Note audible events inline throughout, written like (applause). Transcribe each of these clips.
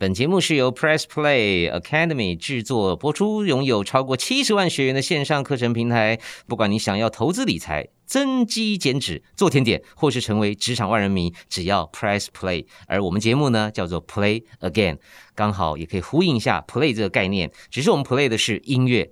本节目是由 Press Play Academy 制作播出，拥有超过七十万学员的线上课程平台。不管你想要投资理财、增肌减脂、做甜点，或是成为职场万人迷，只要 Press Play。而我们节目呢，叫做 Play Again，刚好也可以呼应一下 Play 这个概念。只是我们 Play 的是音乐。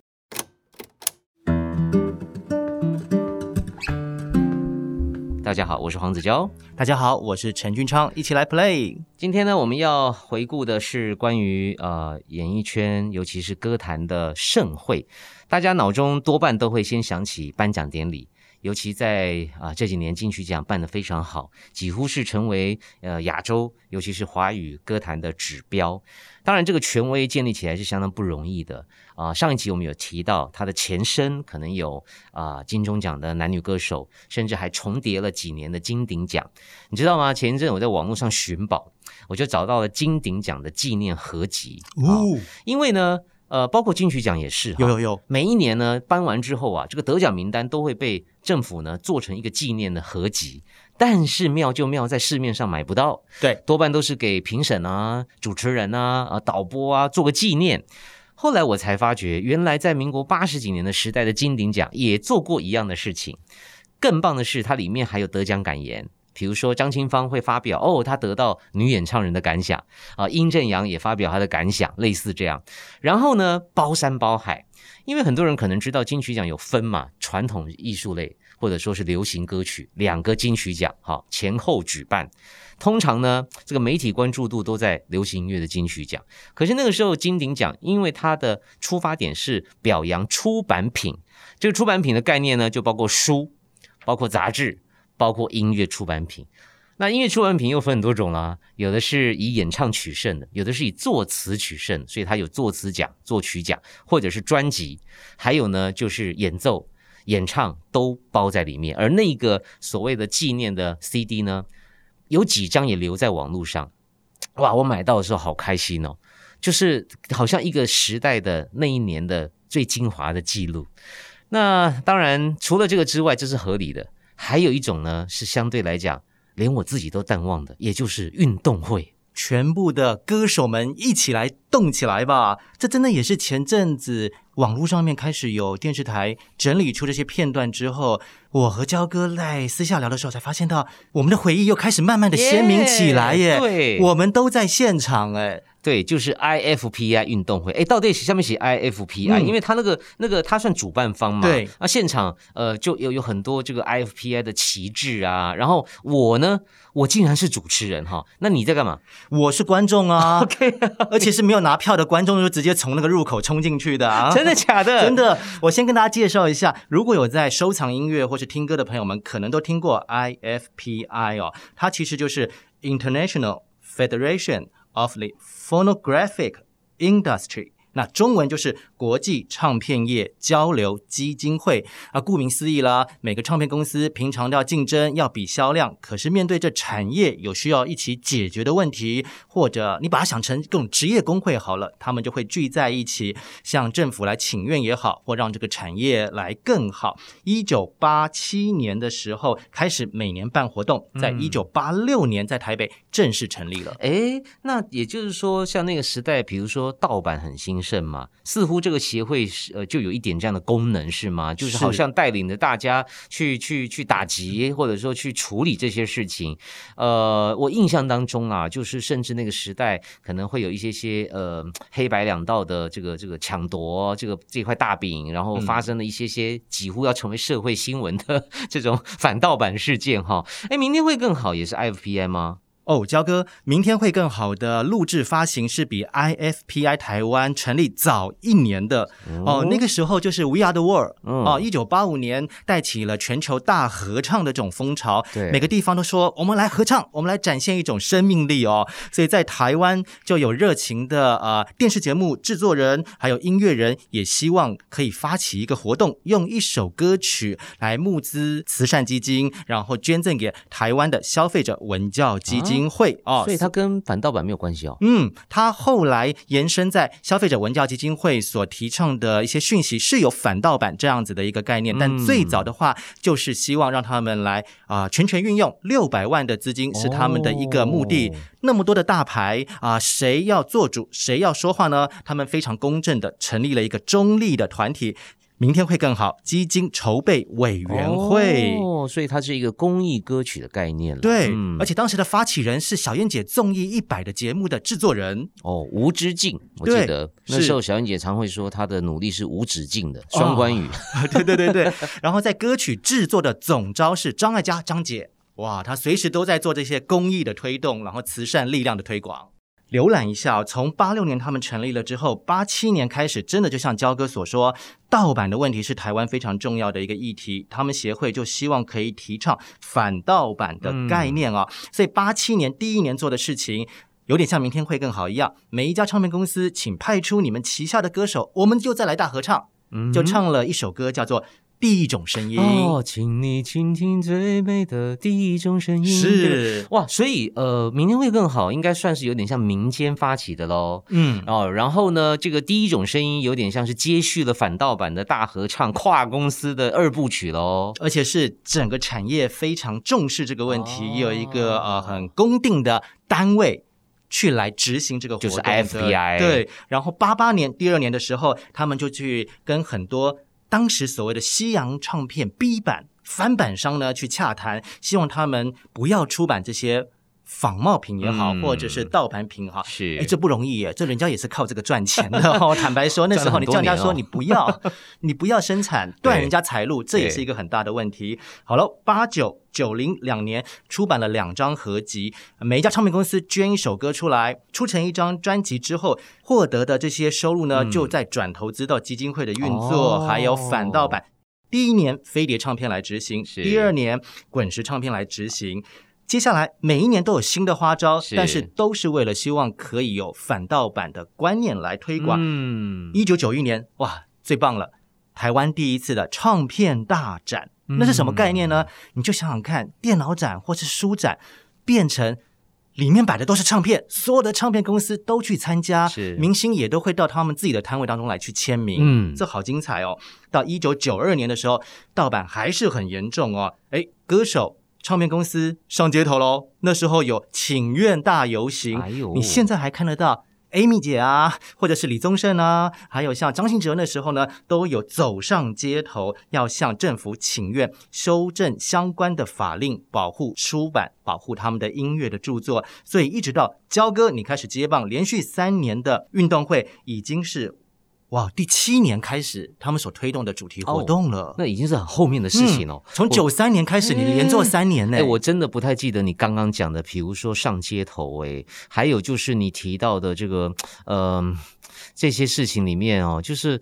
大家好，我是黄子佼。大家好，我是陈俊昌，一起来 play。今天呢，我们要回顾的是关于呃演艺圈，尤其是歌坛的盛会。大家脑中多半都会先想起颁奖典礼，尤其在啊这几年金曲奖办得非常好，几乎是成为呃亚洲，尤其是华语歌坛的指标。当然，这个权威建立起来是相当不容易的啊。上一集我们有提到，它的前身可能有啊金钟奖的男女歌手，甚至还重叠了几年的金鼎奖。你知道吗？前一阵我在网络上寻宝，我就找到了金鼎奖的纪念合集哦。因为呢，呃，包括金曲奖也是，有有有，每一年呢颁完之后啊，这个得奖名单都会被政府呢做成一个纪念的合集。但是妙就妙在市面上买不到，对，多半都是给评审啊、主持人啊、啊导播啊做个纪念。后来我才发觉，原来在民国八十几年的时代的金鼎奖也做过一样的事情。更棒的是，它里面还有得奖感言，比如说张清芳会发表哦，他得到女演唱人的感想啊，殷正阳也发表他的感想，类似这样。然后呢，包山包海，因为很多人可能知道金曲奖有分嘛，传统艺术类。或者说是流行歌曲，两个金曲奖，哈，前后举办。通常呢，这个媒体关注度都在流行音乐的金曲奖。可是那个时候金鼎奖，因为它的出发点是表扬出版品，这个出版品的概念呢，就包括书，包括杂志，包括音乐出版品。那音乐出版品又分很多种啦，有的是以演唱取胜的，有的是以作词取胜，所以它有作词奖、作曲奖，或者是专辑，还有呢就是演奏。演唱都包在里面，而那个所谓的纪念的 CD 呢，有几张也留在网络上。哇，我买到的时候好开心哦，就是好像一个时代的那一年的最精华的记录。那当然，除了这个之外，这是合理的。还有一种呢，是相对来讲连我自己都淡忘的，也就是运动会。全部的歌手们一起来动起来吧！这真的也是前阵子网络上面开始有电视台整理出这些片段之后，我和焦哥在私下聊的时候才发现到，我们的回忆又开始慢慢的鲜明起来耶！对，我们都在现场哎。对，就是 IFPI 运动会，哎，到底下面写 IFPI，因为他那个那个他算主办方嘛，对，那现场呃就有有很多这个 IFPI 的旗帜啊，然后我呢，我竟然是主持人哈，那你在干嘛？我是观众啊，(laughs) OK，而且是没有拿票的观众，就直接从那个入口冲进去的啊，(laughs) 真的假的？(laughs) 真的，我先跟大家介绍一下，如果有在收藏音乐或是听歌的朋友们，可能都听过 IFPI 哦，它其实就是 International Federation。of the phonographic industry 那中文就是国际唱片业交流基金会啊，顾名思义啦，每个唱片公司平常都要竞争，要比销量。可是面对这产业有需要一起解决的问题，或者你把它想成各种职业工会好了，他们就会聚在一起，向政府来请愿也好，或让这个产业来更好。一九八七年的时候开始每年办活动，在一九八六年在台北正式成立了。哎，那也就是说，像那个时代，比如说盗版很兴。盛嘛，似乎这个协会是呃，就有一点这样的功能，是吗？就是好像带领着大家去去去打击，或者说去处理这些事情。呃，我印象当中啊，就是甚至那个时代可能会有一些些呃黑白两道的这个这个抢夺这个这块大饼，然后发生了一些些几乎要成为社会新闻的 (laughs) 这种反盗版事件哈。哎，明天会更好，也是 IFPI 吗？哦，焦哥，明天会更好的录制发行是比 IFPI 台湾成立早一年的哦。那个时候就是 We Are the World 哦，一九八五年带起了全球大合唱的这种风潮，对，每个地方都说我们来合唱，我们来展现一种生命力哦。所以在台湾就有热情的呃电视节目制作人还有音乐人也希望可以发起一个活动，用一首歌曲来募资慈善基金，然后捐赠给台湾的消费者文教基金。金会哦，所以它跟反盗版没有关系哦。嗯，他后来延伸在消费者文教基金会所提倡的一些讯息是有反盗版这样子的一个概念，但最早的话就是希望让他们来啊、全权运用六百万的资金是他们的一个目的。哦那么多的大牌啊、谁要做主，谁要说话呢？他们非常公正的成立了一个中立的团体。明天会更好基金筹备委员会。哦，所以它是一个公益歌曲的概念了。对，嗯而且当时的发起人是小燕姐综艺一百的节目的制作人，哦，无止境，我对记得那是时候小燕姐常会说她的努力是无止境的，双关语。(laughs) 对对对对。然后在歌曲制作的总招是张艾嘉张姐，哇，她随时都在做这些公益的推动，然后慈善力量的推广。浏览一下哦，从八六年他们成立了之后，八七年开始，真的就像焦哥所说，盗版的问题是台湾非常重要的一个议题。他们协会就希望可以提倡反盗版的概念哦，所以八七年第一年做的事情。有点像明天会更好一样，每一家唱片公司请派出你们旗下的歌手，我们就再来大合唱，就唱了一首歌叫做《第一种声音》。哦，请你倾听最美的第一种声音。是，哇，所以呃，明天会更好，应该算是有点像民间发起的喽。嗯，哦，然后呢，这个第一种声音有点像是接续了反盗版的大合唱跨公司的二部曲喽。而且是整个产业非常重视这个问题，哦有一个呃很公定的单位。去来执行这个活动就是的 FBI 对，然后八八年第二年的时候，他们就去跟很多当时所谓的西洋唱片 B 版翻版商呢去洽谈，希望他们不要出版这些仿冒品也好，嗯或者是盗版品也好，是哎，这不容易耶，这人家也是靠这个赚钱的 (laughs) 哦。坦白说，那时候你叫人家说你不要，(laughs) 你不要生产，断人家财路，这也是一个很大的问题。好了，八九九零两年出版了两张合集，每一家唱片公司捐一首歌出来，出成一张专辑之后，获得的这些收入呢，嗯就再转投资到基金会的运作，哦还有反盗版。第一年飞碟唱片来执行，第二年滚石唱片来执行。接下来每一年都有新的花招，是但是都是为了希望可以有反盗版的观念来推广。嗯，一九九一年，哇，最棒了！台湾第一次的唱片大展，嗯那是什么概念呢？你就想想看，电脑展或是书展变成。里面摆的都是唱片，所有的唱片公司都去参加，是明星也都会到他们自己的摊位当中来去签名，嗯这好精彩哦！到一九九二年的时候，盗版还是很严重哦，哎，歌手、唱片公司上街头喽，那时候有请愿大游行，你现在还看得到 Amy 姐啊，或者是李宗盛啊，还有像张信哲那时候呢，都有走上街头，要向政府请愿，修正相关的法令，保护出版，保护他们的音乐的著作。所以一直到焦哥你开始接棒，连续三年的运动会，已经是哇第七年开始他们所推动的主题活动了。那已经是很后面的事情哦。从九三年开始，你连做三年呢、哎，我真的不太记得你刚刚讲的，比如说上街头，哎，还有就是你提到的这个，呃，这些事情里面哦，就是，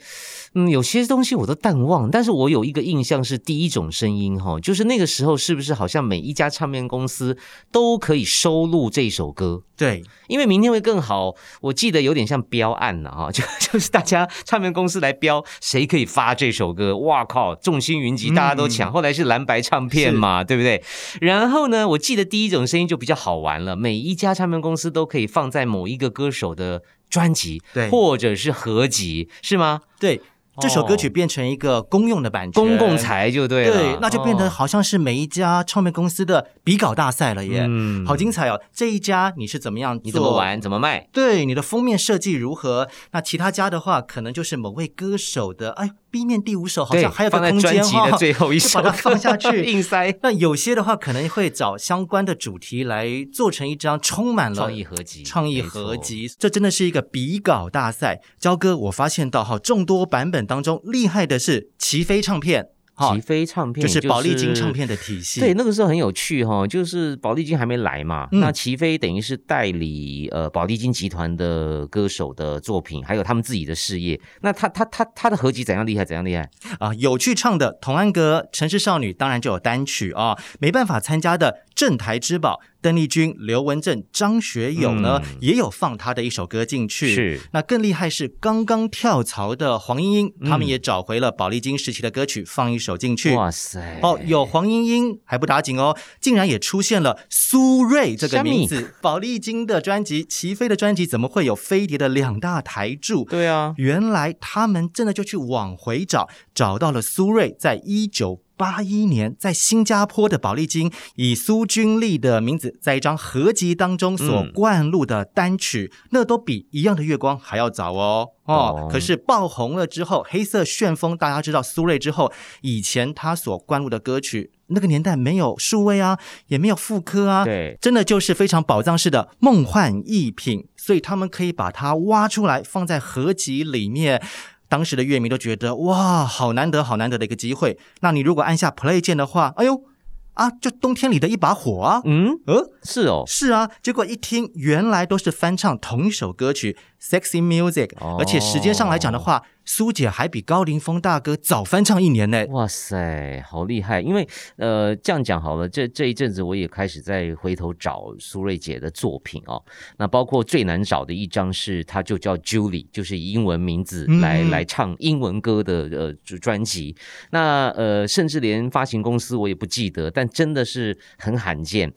嗯，有些东西我都淡忘，但是我有一个印象是第一种声音哈、哦，就是那个时候是不是好像每一家唱片公司都可以收录这首歌？对，因为明天会更好，我记得有点像标案了哈，(laughs) 就就是大家唱片公司来标谁可以发这首歌，哇靠，众星云集，大家都抢。后来是蓝白唱片嘛，对不对？然后呢，我记得第一种声音就比较好玩了，每一家唱片公司都可以放在某一个歌手的专辑，对或者是合集，是吗？对，这首歌曲变成一个公用的版权，公共财就对了，对，那就变得哦好像是每一家唱片公司的比稿大赛了耶，嗯好精彩哦！这一家你是怎么样？你怎么玩，怎么卖？对，你的封面设计如何？那其他家的话，可能就是某位歌手的，哎，B 面第五首好像还有个空间哈、的最后一首，就把它放下去 (laughs) 硬塞那有些的话，可能会找相关的主题来做成一张充满了创意合集，创意合集，这真的是一个比稿大赛。焦哥，我发现到哈，众多版本当中厉害的是齐飞唱片，哈齐，飞唱片就是宝丽金唱片的体系。对，那个时候很有趣哈、就是宝丽金还没来嘛，嗯那齐飞等于是代理呃宝丽金集团的歌手的作品，还有他们自己的事业。那他他他他的合集怎样厉害？怎样厉害？啊，有去唱的童安格、城市少女，当然就有单曲啊、没办法参加的镇台之宝，邓丽君、刘文正、张学友呢，也有放他的一首歌进去。是，那更厉害是刚刚跳槽的黄莺莺，他们也找回了宝丽金时期的歌曲，放一首进去。哇塞！哦，有黄莺莺还不打紧哦，竟然也出现了苏芮这个名字。宝丽金的专辑，齐飞的专辑，怎么会有飞碟的两大台柱？对啊，原来他们真的就去往回找，找到了苏芮，在一九。八一年，在新加坡的宝丽金以苏君丽的名字，在一张合集当中所灌录的单曲，那都比《一样的月光》还要早哦哦。可是爆红了之后，《黑色旋风》大家知道苏芮之后，以前他所灌录的歌曲，那个年代没有数位啊，也没有副科啊，对，真的就是非常宝藏式的梦幻逸品，所以他们可以把它挖出来放在合集里面。当时的乐迷都觉得哇，好难得，好难得的一个机会。那你如果按下 Play 键的话，哎呦啊，就冬天里的一把火啊！嗯，呃，是哦，是啊。结果一听，原来都是翻唱同一首歌曲。Sexy music，而且时间上来讲的话，苏姐还比高凌风大哥早翻唱一年呢。哇塞，好厉害！因为呃，这样讲好了，这这一阵子我也开始在回头找苏芮姐的作品哦。那包括最难找的一张是，她就叫 Julie，就是以英文名字来来唱英文歌的呃专辑。那呃，甚至连发行公司我也不记得，但真的是很罕见。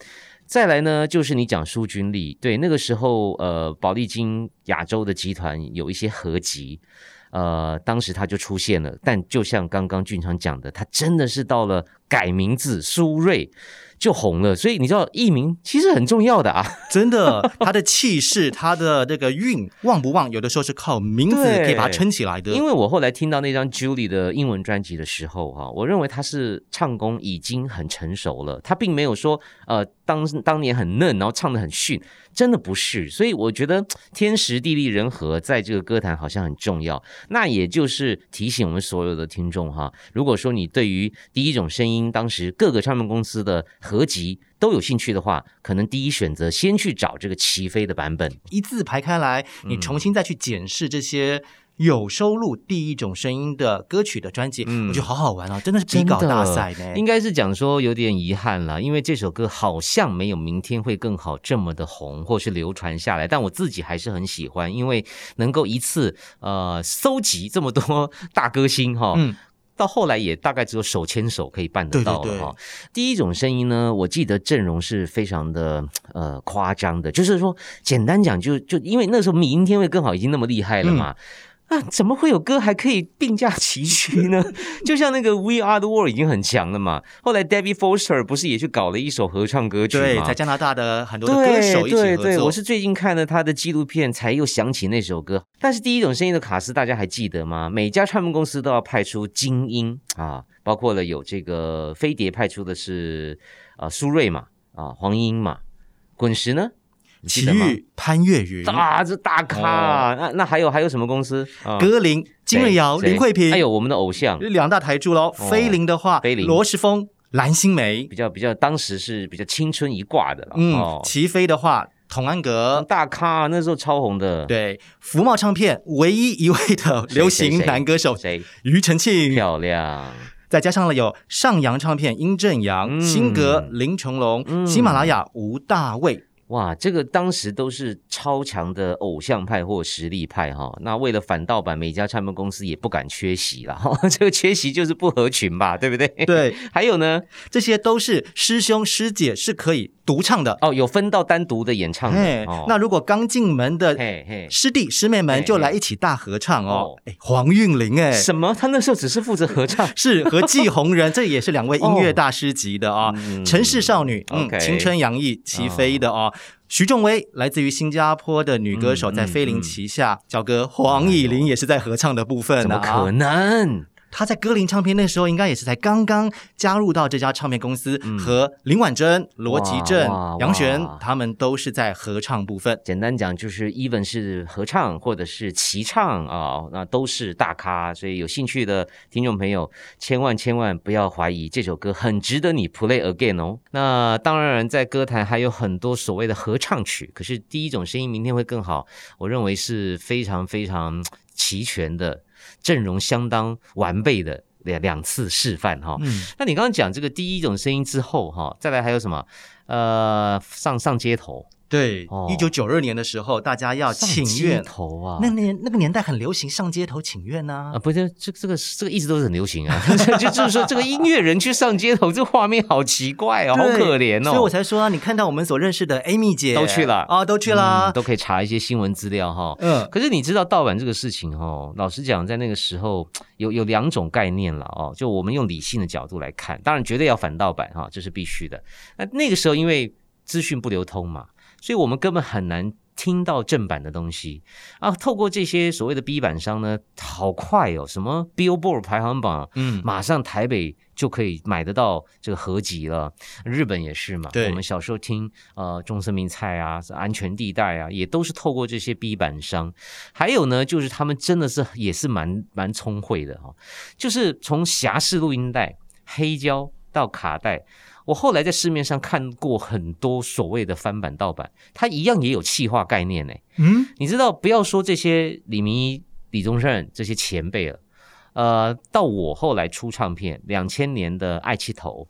再来呢，就是你讲苏君丽，对那个时候，呃，宝丽金亚洲的集团有一些合集，呃，当时他就出现了。但就像刚刚俊昌讲的，他真的是到了改名字苏芮。就红了，所以你知道艺名其实很重要的啊，真的，他的气势，他的这个韵旺不旺，有的时候是靠名字可以把它撑起来的。因为我后来听到那张 Julie 的英文专辑的时候，哈，我认为他是唱功已经很成熟了，他并没有说呃当当年很嫩，然后唱的很逊，真的不是。所以我觉得天时地利人和在这个歌坛好像很重要。那也就是提醒我们所有的听众哈，如果说你对于第一种声音当时各个唱片公司的合集都有兴趣的话，可能第一选择先去找这个齐飞的版本，一字排开来，你重新再去检视这些有收录第一种声音的歌曲的专辑，我觉得好好玩啊！真的是比稿大赛呢。应该是讲说有点遗憾了，因为这首歌好像没有明天会更好这么的红，或是流传下来。但我自己还是很喜欢，因为能够一次呃收集这么多大歌星哈。到后来也大概只有手牵手可以办得到了哈。第一种声音呢，我记得阵容是非常的呃夸张的，就是说简单讲就就因为那时候明天会更好已经那么厉害了嘛。啊，怎么会有歌还可以并驾齐驱呢？(laughs) 就像那个 We Are the World 已经很强了嘛。后来 Debbie Foster 不是也去搞了一首合唱歌曲吗？在加拿大的很多的歌手一起合作。我是最近看了他的纪录片，才又想起那首歌。但是第一种声音的卡斯，大家还记得吗？每家唱片公司都要派出精英啊，包括了有这个飞碟派出的是啊苏芮嘛，啊黄莺嘛，滚石呢？奇遇潘越云啊，这大咖！那那还有还有什么公司？格林、金瑞瑶、林慧萍，还有我们的偶像两大台柱喽。菲林的话，菲林、罗时丰、蓝心湄，比较比较当时是比较青春一挂的了。嗯，齐飞的话，童安格大咖，那时候超红的。对，福茂唱片唯一一位的流行男歌手谁？庾澄庆，漂亮。再加上了有上扬唱片殷正阳、新格林琼龙、喜马拉雅吴大卫。哇，这个当时都是超强的偶像派或实力派哈。那为了反盗版，每家唱片公司也不敢缺席了哈。(laughs) 这个缺席就是不合群吧，对不对？对。还有呢，这些都是师兄师姐是可以独唱的哦，有分到单独的演唱的。那如果刚进门的师弟师妹们就来一起大合唱哦。哎，黄韵玲哎，什么？他那时候只是负责合唱，是和季红人，(laughs) 这也是两位音乐大师级的啊。城市少女，嗯，青春洋溢齐飞的哦。徐仲威来自于新加坡的女歌手，在菲林旗下，小哥黄以玲也是在合唱的部分。怎么可能？他在歌林唱片那时候应该也是才刚刚加入到这家唱片公司，和林婉珍、罗吉正、杨璇他们都是在合唱部分。简单讲就是 even 是合唱或者是齐唱啊，那都是大咖。所以有兴趣的听众朋友，千万千万不要怀疑这首歌很值得你 play again 哦。那当然，在歌坛还有很多所谓的合唱曲，可是第一种声音明天会更好，我认为是非常非常齐全的。阵容相当完备的两两次示范哈。嗯，那你刚刚讲这个第一种声音之后哈，再来还有什么？呃，上上街头，对哦，一九九二年的时候，大家要请上街愿，头啊，那年那个年代很流行上街头请愿呐、啊，不是这这个这个一直都是很流行啊，(laughs) 就就是说这个音乐人去上街头，这画面好奇怪哦，好可怜哦。所以我才说啊，你看到我们所认识的 Amy 姐都去了。啊，都去了嗯，都可以查一些新闻资料哈。嗯。可是你知道盗版这个事情哦，老实讲，在那个时候有有两种概念了哦，就我们用理性的角度来看，当然绝对要反盗版哈，这是必须的。那那个时候因为资讯不流通嘛，所以我们根本很难。听到正版的东西啊，透过这些所谓的 B 版商呢，好快哦，什么 Billboard 排行榜，嗯，马上台北就可以买得到这个合集了。日本也是嘛，对我们小时候听呃中森明菜啊、安全地带啊，也都是透过这些 B 版商。还有呢，就是他们真的是也是蛮蛮聪慧的哈、就是从侠士录音带、黑胶到卡带。我后来在市面上看过很多所谓的翻版盗版，它一样也有气化概念呢。嗯，你知道，不要说这些李明一、李宗盛这些前辈了，呃，到我后来出唱片，两千年的《爱气头》，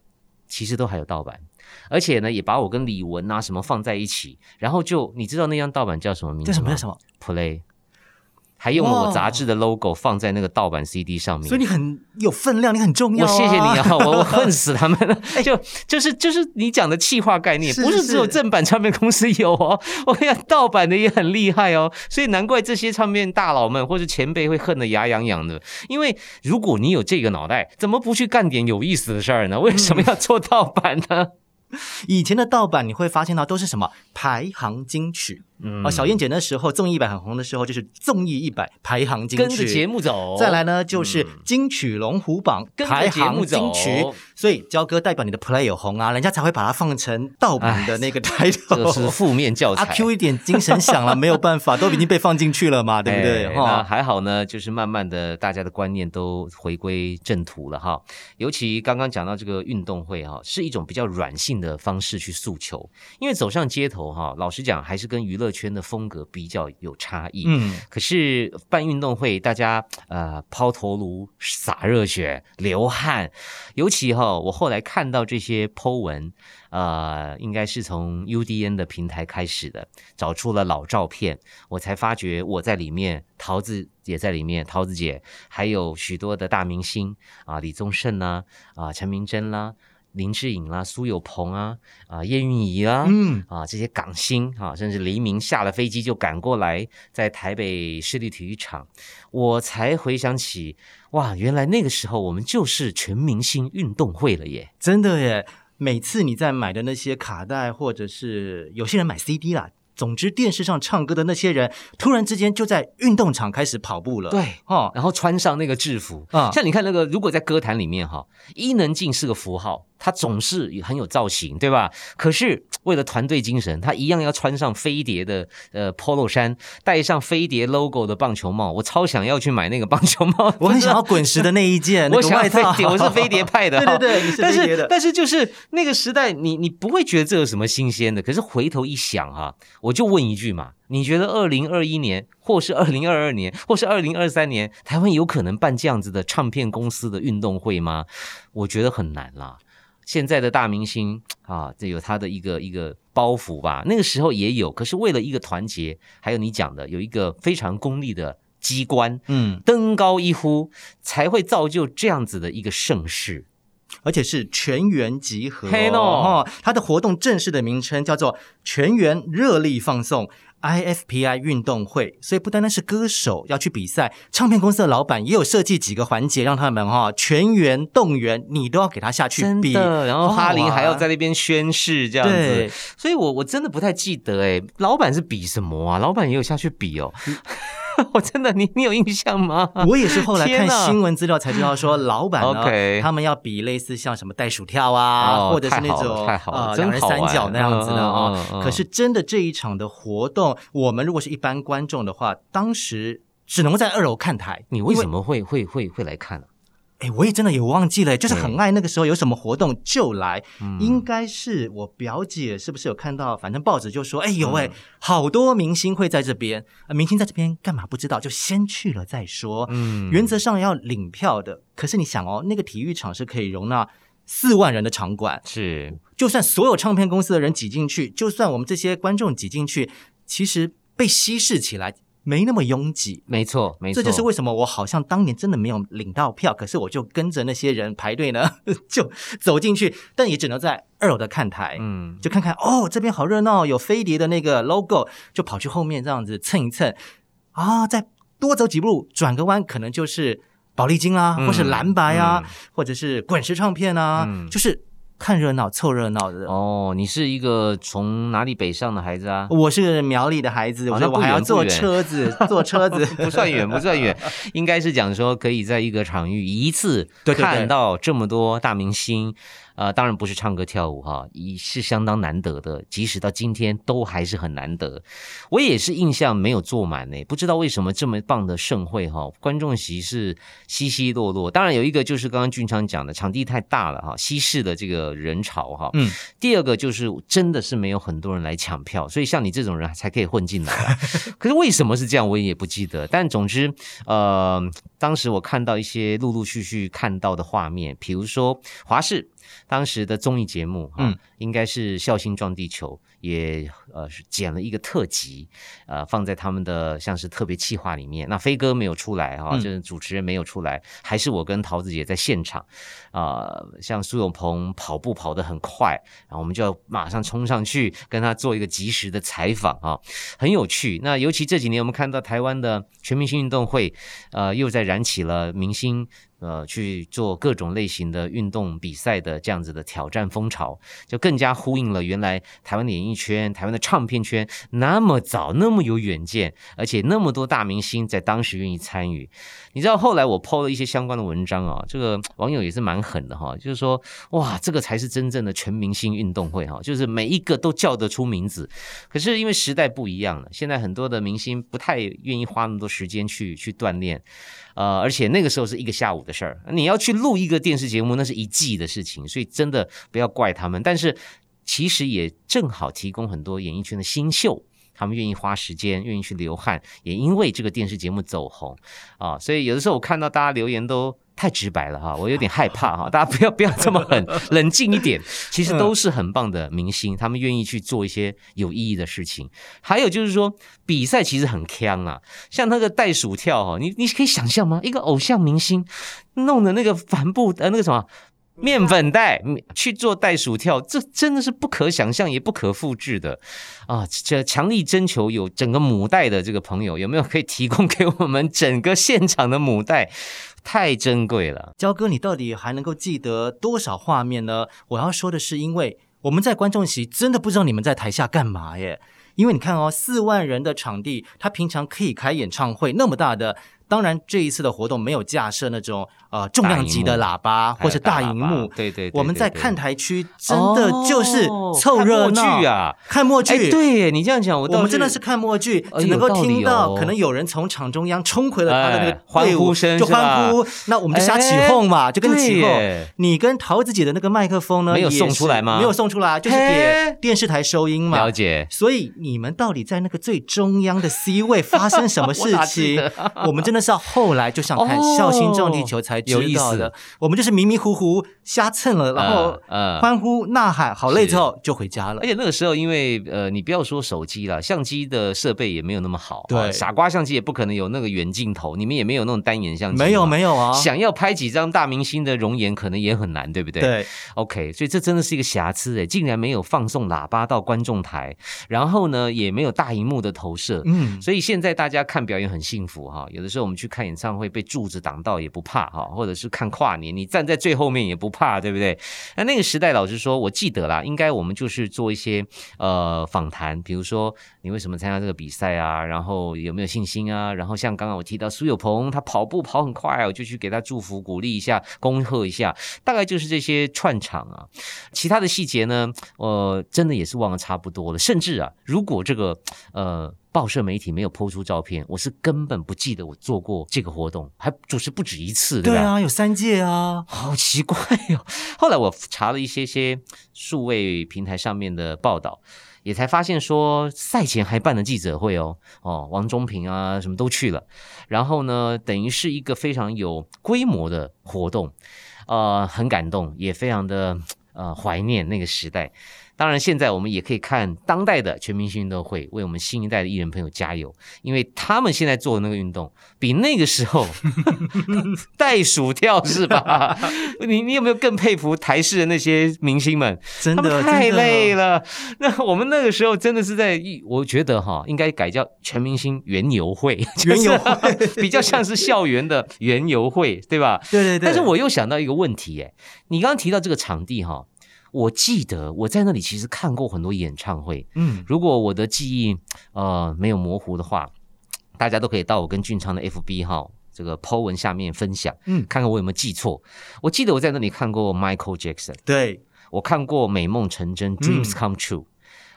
其实都还有盗版，而且呢，也把我跟李玟啊什么放在一起，然后就你知道那张盗版叫什么名字吗？叫什么叫什么？Play，还用了我杂志的 logo 放在那个盗版 CD 上面。所以你很有分量，你很重要、我啊。谢谢你啊，(laughs) 我我恨死他们 (laughs) 了。就就是就是你讲的气化概念，不是只有正版唱片公司有哦，(laughs) 我跟你讲，盗版的也很厉害哦。所以难怪这些唱片大佬们或者前辈会恨得牙痒痒的。因为如果你有这个脑袋，怎么不去干点有意思的事儿呢？为什么要做盗版呢？以前的盗版你会发现到都是什么排行金曲、嗯哦，小燕姐那时候综艺一百很红的时候，就是综艺一百排行金曲，跟着节目走，再来呢，就是嗯金曲龙虎榜跟着排节目行金曲走，所以焦哥代表你的 play 有红啊，人家才会把它放成盗版的那个这个是 title。负面教材。阿 Q 一点精神想了，没有办法，都已经被放进去了嘛，(laughs) 对不对？哎那哈、还好呢，就是慢慢的大家的观念都回归正途了哈。尤其刚刚讲到这个运动会哈，是一种比较软性的方式去诉求，因为走上街头哈，老实讲还是跟娱乐圈的风格比较有差异。嗯，可是办运动会，大家呃抛头颅、洒热血、流汗，尤其哈，我后来看到这些 Po 文，呃，应该是从 UDN 的平台开始的，找出了老照片，我才发觉我在里面，桃子也在里面，桃子姐，还有许多的大明星啊，李宗盛啦，啊，陈明真啦。林志颖啦、苏有朋啊、啊叶蕴仪啦，嗯啊这些港星啊，甚至黎明下了飞机就赶过来，在台北市立体育场，我才回想起，哇，原来那个时候我们就是全明星运动会了耶！真的耶。每次你在买的那些卡带，或者是有些人买 CD 啦，总之电视上唱歌的那些人，突然之间就在运动场开始跑步了。对，哦，然后穿上那个制服啊像你看那个，如果在歌坛里面哈，伊能静是个符号，她总是很有造型，对吧？可是为了团队精神，他一样要穿上飞碟的呃 polo 衫，戴上飞碟 logo 的棒球帽。我超想要去买那个棒球帽，(laughs) 我很想要滚石的那一件，(laughs) 我想要我是飞碟派的 (laughs) 哈。对对对，你是但飞碟的。是但是就是那个时代，你你不会觉得这有什么新鲜的。可是回头一想哈、我就问一句嘛，你觉得二零二一年，或是二零二二年，或是二零二三年，台湾有可能办这样子的唱片公司的运动会吗？我觉得很难啦。现在的大明星啊，这有他的一个一个包袱吧。那个时候也有，可是为了一个团结，还有你讲的有一个非常功利的机关，嗯，登高一呼，才会造就这样子的一个盛世。而且是全员集合哦。它的活动正式的名称叫做全员热力放送 IFPI 运动会，所以不单单是歌手要去比赛，唱片公司的老板也有设计几个环节，让他们哈、全员动员，你都要给他下去比。然后哈林还要在那边宣誓这样对子，所以我我真的不太记得哎，老板是比什么啊？老板也有下去比哦，(laughs) (laughs) 我真的你你有印象吗？我也是后来看新闻资料才知道，说 (laughs) 老板呢他们要比类似像什么袋鼠跳啊，哦或者是那种太好了呃两人三角那样子的嗯哦。嗯嗯嗯可是真的这一场的活动，我们如果是一般观众的话，当时只能够在二楼看台。你为什么？会会会会来看啊？哎，我也真的也忘记了，就是很爱那个时候有什么活动就来，嗯。应该是我表姐是不是有看到？反正报纸就说，哎有嗯。哎，好多明星会在这边，呃明星在这边干嘛不知道，就先去了再说。嗯。原则上要领票的，可是你想哦，那个体育场是可以容纳四万人的场馆，是。就算所有唱片公司的人挤进去，就算我们这些观众挤进去，其实被稀释起来没那么拥挤。没错，没错，这就是为什么我好像当年真的没有领到票，可是我就跟着那些人排队呢，(laughs) 就走进去，但也只能在二楼的看台，嗯。就看看哦，这边好热闹，有飞碟的那个 logo，就跑去后面这样子蹭一蹭，啊，再多走几步，转个弯，可能就是宝丽金啦、嗯或是蓝白啊，嗯。或者是滚石唱片啊，嗯。就是看热闹、凑热闹的。哦，你是一个从哪里北上的孩子啊？我是苗栗的孩子，我说哦我还要坐车子，坐车子 (laughs) 不算远，不算远，应该是讲说可以在一个场域一次看到这么多大明星，呃，当然不是唱歌跳舞哈，一是相当难得的，即使到今天都还是很难得。我也是印象没有坐满呢，不知道为什么这么棒的盛会哈，观众席是稀稀落落。当然有一个就是刚刚俊昌讲的，场地太大了哈，稀释的这个人潮哈。嗯，第二个就是真的是没有很多人来抢票，所以像你这种人才可以混进来啊。(laughs) 可是为什么是这样，我也不记得。但总之，呃，当时我看到一些陆陆续续看到的画面，比如说华视当时的综艺节目，哈、嗯。应该是《笑星撞地球》，也呃是剪了一个特辑，呃，放在他们的像是特别企划里面。那飞哥没有出来哈、嗯就是主持人没有出来，还是我跟桃子姐在现场。啊、像苏有朋跑步跑得很快，然后我们就要马上冲上去跟他做一个及时的采访啊，很有趣。那尤其这几年，我们看到台湾的全明星运动会，呃，又在燃起了明星。呃，去做各种类型的运动比赛的这样子的挑战风潮，就更加呼应了原来台湾的演艺一圈、台湾的唱片圈那么早、那么有远见，而且那么多大明星在当时愿意参与。你知道后来我抛了一些相关的文章啊，这个网友也是蛮狠的哈，就是说哇，这个才是真正的全明星运动会哈，就是每一个都叫得出名字。可是因为时代不一样了，现在很多的明星不太愿意花那么多时间去去锻炼，呃，而且那个时候是一个下午的事儿，你要去录一个电视节目，那是一季的事情，所以真的不要怪他们。但是其实也正好提供很多演艺圈的新秀。他们愿意花时间，愿意去流汗，也因为这个电视节目走红啊，所以有的时候我看到大家留言都太直白了哈，我有点害怕哈，(laughs) 大家不要不要这么狠，(laughs) 冷静一点。其实都是很棒的明星，他们愿意去做一些有意义的事情。还有就是说，比赛其实很强啊，像那个袋鼠跳哈，你你可以想象吗？一个偶像明星弄的那个帆布呃那个什么。面粉袋去做袋鼠跳，这真的是不可想象也不可复制的啊！这强力征求有整个母带的这个朋友，有没有可以提供给我们整个现场的母带？太珍贵了。焦哥，你到底还能够记得多少画面呢？我要说的是，因为我们在观众席真的不知道你们在台下干嘛耶。因为你看哦，四万人的场地，他平常可以开演唱会那么大的，当然这一次的活动没有架设那种呃重量级的喇叭或者大荧幕，对对，我们在看台区真的就是凑热闹啊，看默剧。哎，对你这样讲，我我们真的是看默剧，呃只能够听到可能有人从场中央冲回了他的那个哎欢呼声就欢呼，那我们就瞎起哄嘛，就跟着起哄。你跟桃子姐的那个麦克风呢，没有送出来吗没有送出来，就是给电视台收音嘛了。解。所以你们到底在那个最中央的 C 位发生什么 (laughs) 事情得？我们真的是要后来就想看哦《笑星撞地球》才知有意思道的。我们就是迷迷糊糊瞎蹭了，然后呃呃欢呼呐喊，好累之后就回家了而。且那个时候，因为呃，你不要说手机了，相机的设备也没有那么好，对啊傻瓜相机也不可能有那个远镜头，你们也没有那种单眼相机，没有没有啊，想要拍几张大明星的容颜，可能也很难，对不对？对，OK，所以这真的是一个瑕疵诶，竟然没有放送喇叭到观众台，然后呢，也没有大荧幕的投射。嗯，所以现在大家看表演很幸福哈，有的时候我们去看演唱会被柱子挡到也不怕哈，或者是看跨年你站在最后面也不怕，对不对？那那个时代，老实说，我记得啦，应该我们就是做一些呃访谈，比如说你为什么参加这个比赛啊，然后有没有信心啊，然后像刚刚我提到苏有朋，他跑步跑很快，我就去给他祝福鼓励一下，恭贺一下，大概就是这些串场啊。其他的细节呢，呃，真的也是忘得差不多了。甚至啊，如果这个呃报社媒体没有抛出照片，我是根本不记得我做过这个活动，还主持不止一次，对吧？对啊，有三届啊。好奇怪哟、(laughs) 后来我查了一些些数位平台上面的报道，也才发现说赛前还办了记者会哦，哦，王中平啊什么都去了，然后呢，等于是一个非常有规模的活动，呃，很感动，也非常的呃怀念那个时代。当然，现在我们也可以看当代的全明星运动会，为我们新一代的艺人朋友加油，因为他们现在做的那个运动，比那个时候 (laughs) 袋鼠跳是吧？(laughs) 你你有没有更佩服台式的那些明星们？真的太累了。那我们那个时候真的是在一，我觉得哈，应该改叫全明星园游会，(laughs) 园游会比较像是校园的园游会，对吧？对对对。但是我又想到一个问题，哎，你刚刚提到这个场地哈，我记得我在那里其实看过很多演唱会，嗯，如果我的记忆呃没有模糊的话，大家都可以到我跟俊昌的 FB 号这个 po 文下面分享，嗯看看我有没有记错。我记得我在那里看过 Michael Jackson，对，我看过《美梦成真》嗯 （Dreams Come True），、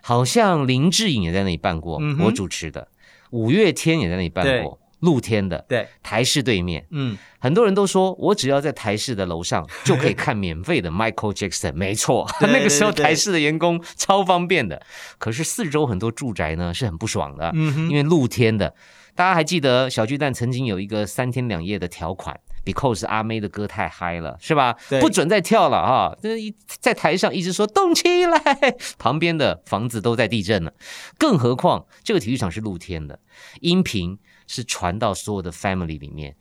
好像林志颖也在那里办过，嗯我主持的。五月天也在那里办过，露天的，对，台式对面。嗯，很多人都说，我只要在台式的楼上 (laughs) 就可以看免费的 Michael Jackson。没错，(laughs) 那个时候台式的员工超方便的。可是四周很多住宅呢是很不爽的，嗯哼因为露天的。大家还记得小巨蛋曾经有一个三天两夜的条款，because 阿妹的歌太嗨了，是吧？不准再跳了啊！这一在台上一直说动起来，(laughs) 旁边的房子都在地震了。更何况这个体育场是露天的，音频是传到所有的 family 里面，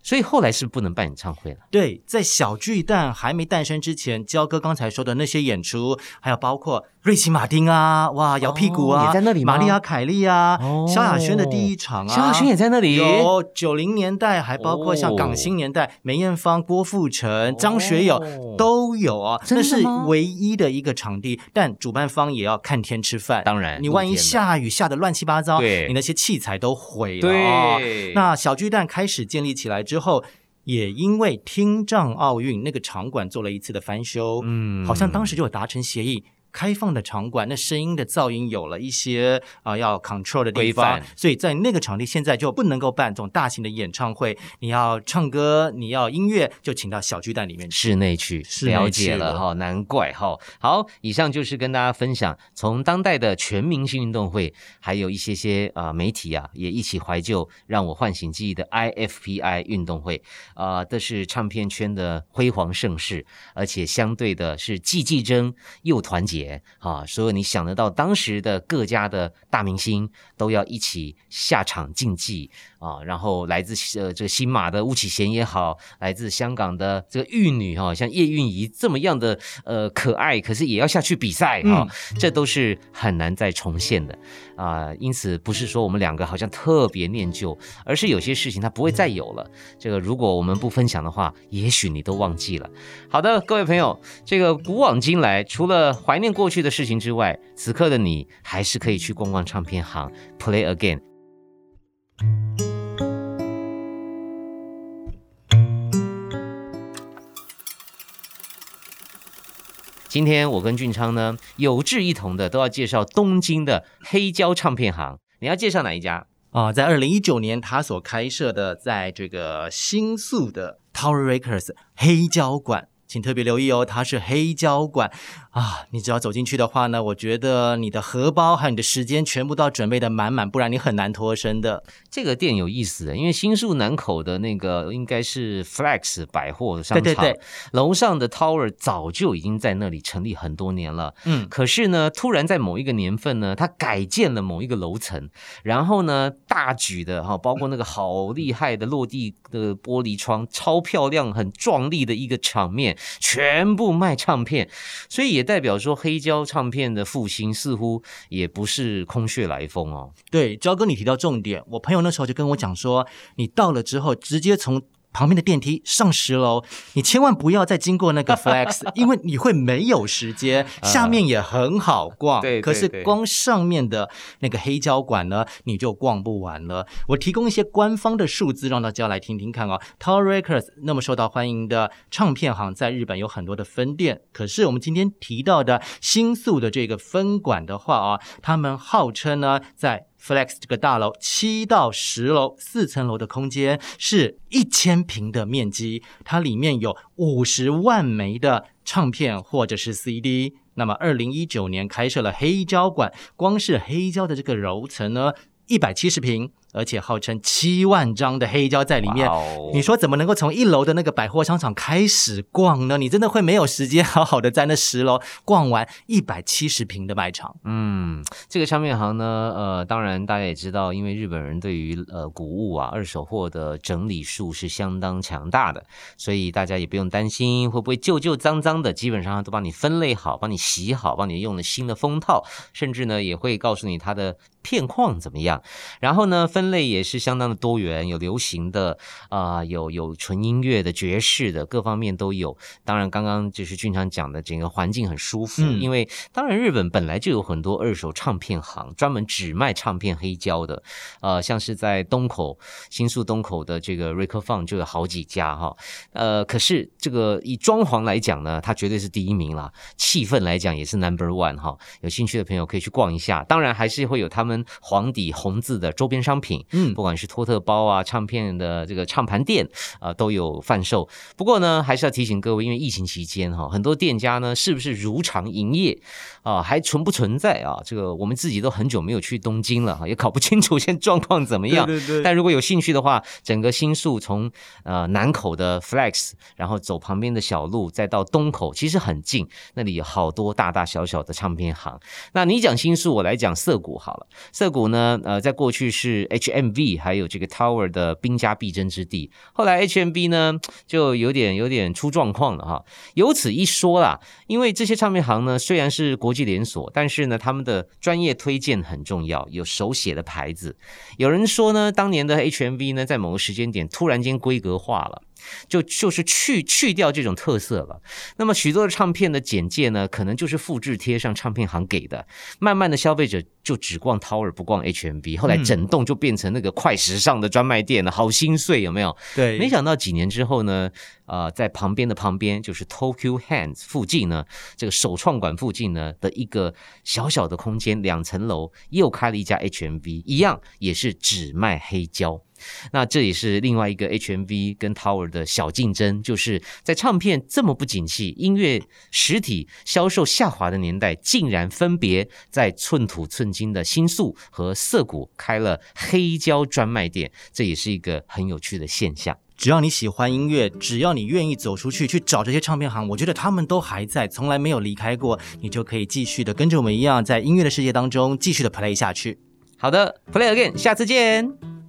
所以后来是不能办演唱会了。对，在小巨蛋还没诞生之前，焦哥刚才说的那些演出，还有包括瑞奇马丁啊，哇，摇屁股啊，哦也在那里吗？玛丽亚凯莉啊，哦。萧亚轩的第一场啊，萧亚轩也在那里，有九零年代，还包括像哦。港星年代，梅艳芳、郭富城、张学友哦都有啊。那是唯一的一个场地，但主办方也要看天吃饭。当然你万一下雨下的乱七八糟，对。你那些器材都毁了那小巨蛋开始建立起来之后，也因为听障奥运那个场馆做了一次的翻修，嗯。好像当时就有达成协议。开放的场馆，那声音的噪音有了一些啊、要 control 的地规方范，所以在那个场地现在就不能够办这种大型的演唱会。你要唱歌，你要音乐，就请到小巨蛋里面。室内去了解了哈，难怪哈。好，以上就是跟大家分享从当代的全明星运动会，还有一些些啊、媒体啊也一起怀旧，让我唤醒记忆的 IFPI 运动会啊、这是唱片圈的辉煌盛世，而且相对的是既竞争又团结啊，所有你想得到当时的各家的大明星都要一起下场竞技啊，然后来自呃这个新马的巫启贤也好，来自香港的这个玉女哈、像叶蕴仪这么样的呃可爱，可是也要下去比赛啊、这都是很难再重现的啊、因此不是说我们两个好像特别念旧，而是有些事情它不会再有了。这个如果我们不分享的话，也许你都忘记了。好的，各位朋友，这个古往今来，除了怀念过去的事情之外，此刻的你还是可以去逛逛唱片行，play again。今天我跟俊昌呢有志一同的都要介绍东京的黑胶唱片行，你要介绍哪一家？啊，在二零一九年，他所开设的在这个新宿的 Tower Records 黑胶馆，请特别留意哦，它是黑胶馆啊。你只要走进去的话呢，我觉得你的荷包还有你的时间全部都要准备的满满，不然你很难脱身的。这个店有意思，因为新宿南口的那个应该是 Flex 百货商场，对对对楼上的 Tower 早就已经在那里成立很多年了。嗯，可是呢，突然在某一个年份呢，它改建了某一个楼层，然后呢，大举的哈，包括那个好厉害的落地的玻璃窗，超漂亮、很壮丽的一个场面，全部卖唱片，所以也代表说黑胶唱片的复兴似乎也不是空穴来风哦。对，焦哥，你提到重点，我朋友那时候就跟我讲说，你到了之后直接从旁边的电梯上十楼，你千万不要再经过那个 (laughs) Flex，因为你会没有时间。(laughs) 下面也很好逛，啊对对可是光上面的那个黑胶馆呢，你就逛不完了。我提供一些官方的数字，让大家来听听看哦。Tower Records 那么受到欢迎的唱片行，在日本有很多的分店，可是我们今天提到的新宿的这个分馆的话啊，他们号称呢在 Flex 这个大楼七到十楼四层楼的空间是一千平的面积，它里面有五十万枚的唱片或者是 CD。那么，二零一九年开设了黑胶馆，光是黑胶的这个楼层呢，一百七十平。而且号称七万张的黑胶在里面，你说怎么能够从一楼的那个百货商场开始逛呢？你真的会没有时间好好的在那十楼逛完一百七十平的卖场？嗯，这个唱片行呢，呃，当然大家也知道，因为日本人对于呃古物啊、二手货的整理术是相当强大的，所以大家也不用担心会不会旧旧脏脏的，基本上都帮你分类好，帮你洗好，帮你用了新的封套，甚至呢也会告诉你它的片况怎么样，然后呢分。类也是相当的多元，有流行的啊，有有纯音乐的、爵士的，各方面都有。当然，刚刚就是俊昌讲的，整个环境很舒服，因为当然日本本来就有很多二手唱片行，专门只卖唱片黑胶的。呃，像是在东口新宿东口的这个瑞克放就有好几家哈。呃，可是这个以装潢来讲呢，它绝对是第一名啦。气氛来讲也是 number one 哈。有兴趣的朋友可以去逛一下。当然，还是会有他们黄底红字的周边商品。嗯，不管是托特包啊，唱片的这个唱盘店啊，都有贩售。不过呢，还是要提醒各位，因为疫情期间哈，很多店家呢是不是如常营业啊，还存不存在啊？这个我们自己都很久没有去东京了哈，也搞不清楚 (laughs) 现在状况怎么样。对对对。但如果有兴趣的话，整个新宿从呃南口的 Flex，然后走旁边的小路，再到东口，其实很近，那里有好多大大小小的唱片行。那你讲新宿，我来讲涩谷好了。涩谷呢，呃，在过去是 H。HMV 还有这个 Tower 的兵家必争之地，后来 HMV 呢就有点有点出状况了哈。由此一说啦，因为这些唱片行呢虽然是国际连锁，但是呢他们的专业推荐很重要，有手写的牌子。有人说呢，当年的 HMV 呢在某个时间点突然间规格化了。就就是去去掉这种特色了。那么许多的唱片的简介呢，可能就是复制贴上唱片行给的。慢慢的，消费者就只逛 Tower 不逛 HMV，后来整栋就变成那个快时尚的专卖店了，好心碎，有没有？对。没想到几年之后呢，呃，在旁边的旁边就是 Tokyo Hands 附近呢，这个首创馆附近呢的一个小小的空间，两层楼又开了一家 HMV，一样也是只卖黑胶。那这也是另外一个 HMV 跟 Tower 的小竞争，就是在唱片这么不景气、音乐实体销售下滑的年代，竟然分别在寸土寸金的新宿和涩谷开了黑胶专卖店，这也是一个很有趣的现象。只要你喜欢音乐，只要你愿意走出去去找这些唱片行，我觉得他们都还在，从来没有离开过，你就可以继续的跟着我们一样，在音乐的世界当中继续的 play 下去。好的，Play again，下次见。